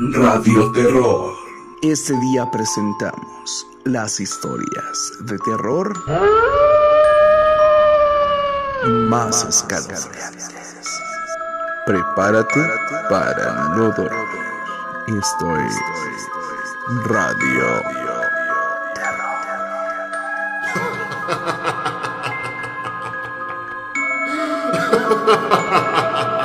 Radio Terror. Este día presentamos las historias de terror más escalofriantes. Prepárate para no dormir. Esto es Radio Terror.